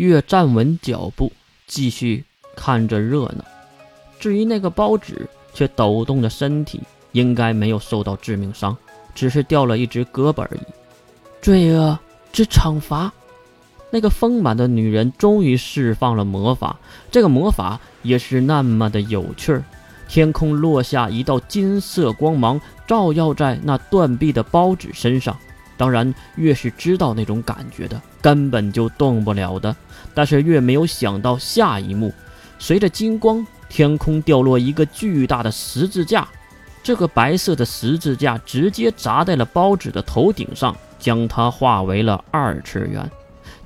越站稳脚步，继续看着热闹。至于那个包纸，却抖动着身体，应该没有受到致命伤，只是掉了一只胳膊而已。罪恶之惩罚。那个丰满的女人终于释放了魔法，这个魔法也是那么的有趣儿。天空落下一道金色光芒，照耀在那断臂的包纸身上。当然，越是知道那种感觉的，根本就动不了的。但是越没有想到下一幕，随着金光，天空掉落一个巨大的十字架。这个白色的十字架直接砸在了包纸的头顶上，将它化为了二次元。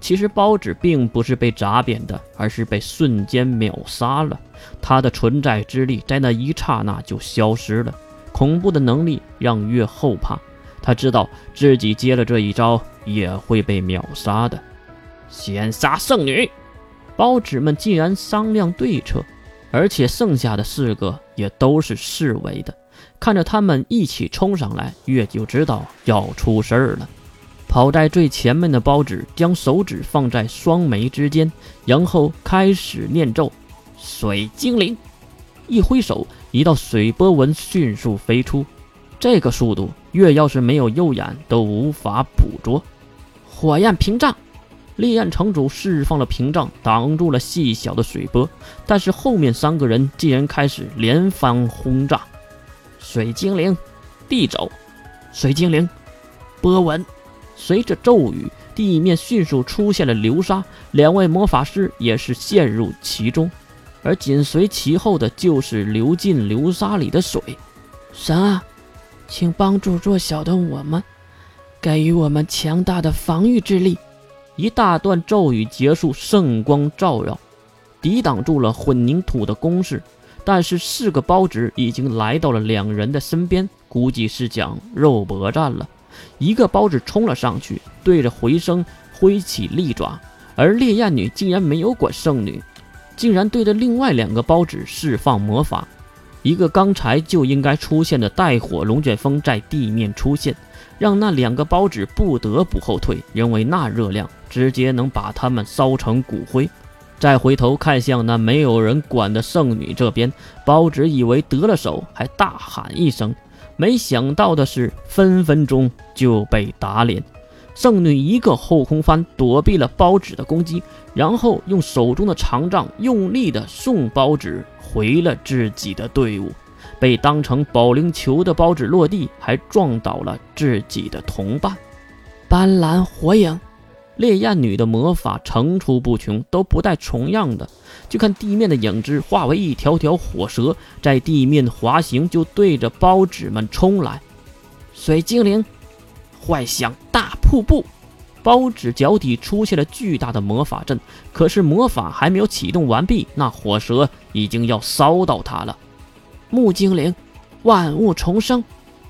其实包纸并不是被砸扁的，而是被瞬间秒杀了。它的存在之力在那一刹那就消失了。恐怖的能力让月后怕。他知道自己接了这一招也会被秒杀的。先杀圣女，包纸们竟然商量对策，而且剩下的四个也都是侍卫的。看着他们一起冲上来，月就知道要出事儿了。跑在最前面的包纸将手指放在双眉之间，然后开始念咒：“水精灵！”一挥手，一道水波纹迅速飞出。这个速度，月要是没有右眼都无法捕捉。火焰屏障，烈焰城主释放了屏障，挡住了细小的水波。但是后面三个人竟然开始连番轰炸。水精灵，地走，水精灵，波纹。随着咒语，地面迅速出现了流沙，两位魔法师也是陷入其中。而紧随其后的就是流进流沙里的水。神啊！请帮助弱小的我们，给予我们强大的防御之力。一大段咒语结束，圣光照耀，抵挡住了混凝土的攻势。但是四个包纸已经来到了两人的身边，估计是讲肉搏战了。一个包纸冲了上去，对着回声挥起利爪，而烈焰女竟然没有管圣女，竟然对着另外两个包纸释放魔法。一个刚才就应该出现的带火龙卷风在地面出现，让那两个包纸不得不后退，因为那热量直接能把他们烧成骨灰。再回头看向那没有人管的圣女这边，包纸以为得了手，还大喊一声，没想到的是分分钟就被打脸。圣女一个后空翻躲避了包纸的攻击，然后用手中的长杖用力的送包纸。回了自己的队伍，被当成保龄球的包纸落地，还撞倒了自己的同伴。斑斓火影，烈焰女的魔法层出不穷，都不带重样的。就看地面的影子化为一条条火蛇，在地面滑行，就对着包纸们冲来。水精灵，幻想大瀑布。包纸脚底出现了巨大的魔法阵，可是魔法还没有启动完毕，那火蛇已经要烧到他了。木精灵，万物重生。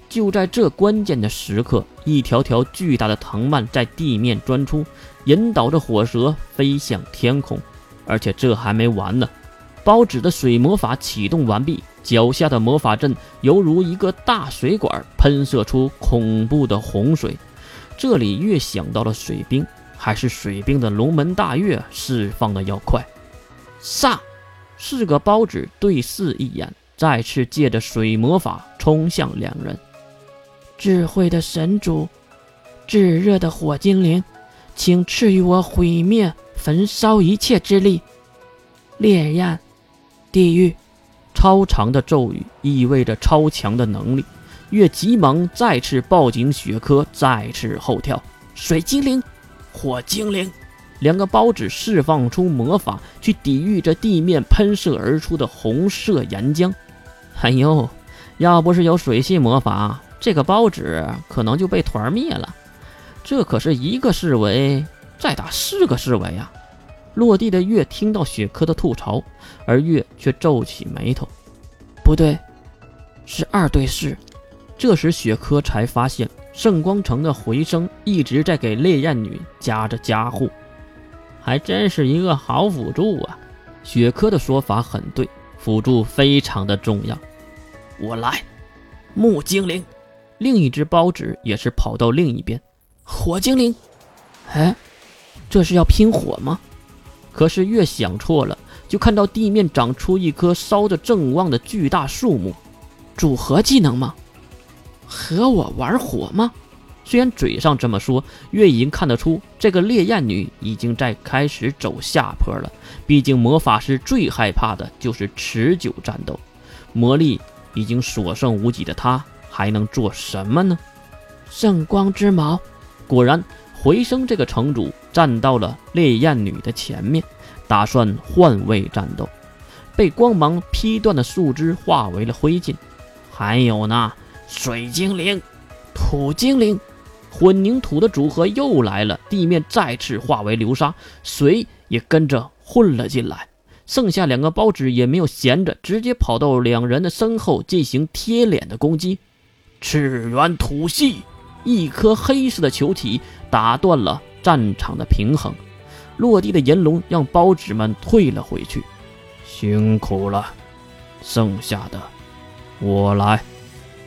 就在这关键的时刻，一条条巨大的藤蔓在地面钻出，引导着火蛇飞向天空。而且这还没完呢，包纸的水魔法启动完毕，脚下的魔法阵犹如一个大水管，喷射出恐怖的洪水。这里越想到了水兵，还是水兵的龙门大跃释放的要快。杀！四个包纸对视一眼，再次借着水魔法冲向两人。智慧的神主，炙热的火精灵，请赐予我毁灭、焚烧一切之力。烈焰，地狱，超长的咒语意味着超强的能力。月急忙再次抱紧雪珂，再次后跳。水精灵、火精灵，两个包子释放出魔法，去抵御着地面喷射而出的红色岩浆。哎呦，要不是有水系魔法，这个包子可能就被团灭了。这可是一个侍卫再打四个侍卫啊！落地的月听到雪珂的吐槽，而月却皱起眉头。不对，是二对四。这时，雪珂才发现圣光城的回声一直在给烈焰女加着加护，还真是一个好辅助啊！雪珂的说法很对，辅助非常的重要。我来，木精灵，另一只包纸也是跑到另一边。火精灵，哎，这是要拼火吗？可是越想错了，就看到地面长出一棵烧得正旺的巨大树木。组合技能吗？和我玩火吗？虽然嘴上这么说，月已经看得出这个烈焰女已经在开始走下坡了。毕竟魔法师最害怕的就是持久战斗，魔力已经所剩无几的她，还能做什么呢？圣光之矛，果然，回声这个城主站到了烈焰女的前面，打算换位战斗。被光芒劈断的树枝化为了灰烬，还有呢，水精灵、土精灵。混凝土的组合又来了，地面再次化为流沙，水也跟着混了进来。剩下两个包子也没有闲着，直接跑到两人的身后进行贴脸的攻击。赤元土系，一颗黑色的球体打断了战场的平衡，落地的银龙让包子们退了回去。辛苦了，剩下的我来。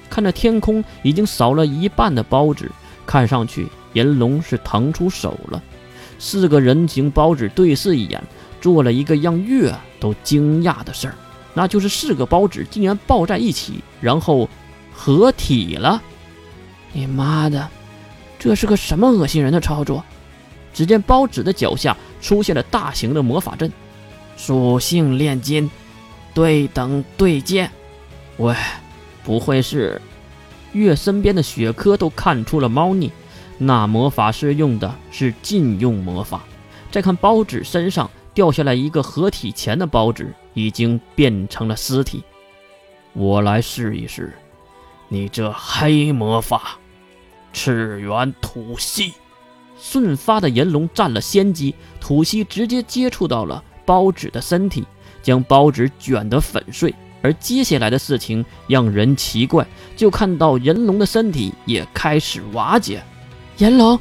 看着天空已经少了一半的包子。看上去银龙是腾出手了，四个人形包子对视一眼，做了一个让月都惊讶的事儿，那就是四个包子竟然抱在一起，然后合体了。你妈的，这是个什么恶心人的操作？只见包子的脚下出现了大型的魔法阵，属性炼金，对等对剑。喂，不会是？月身边的雪珂都看出了猫腻，那魔法师用的是禁用魔法。再看包子身上掉下来一个合体前的包子，已经变成了尸体。我来试一试，你这黑魔法，赤元吐息。瞬发的银龙占了先机，吐息直接接触到了包子的身体，将包子卷得粉碎。而接下来的事情让人奇怪，就看到银龙的身体也开始瓦解。银龙，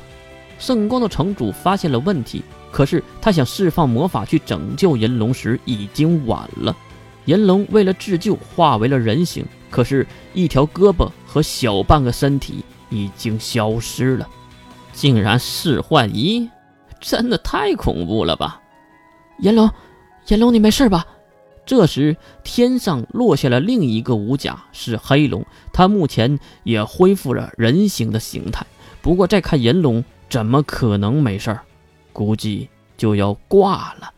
圣光的城主发现了问题，可是他想释放魔法去拯救银龙时已经晚了。银龙为了自救化为了人形，可是，一条胳膊和小半个身体已经消失了，竟然是幻一，真的太恐怖了吧！炎龙，炎龙，你没事吧？这时，天上落下了另一个武甲，是黑龙。他目前也恢复了人形的形态。不过，再看炎龙，怎么可能没事？估计就要挂了。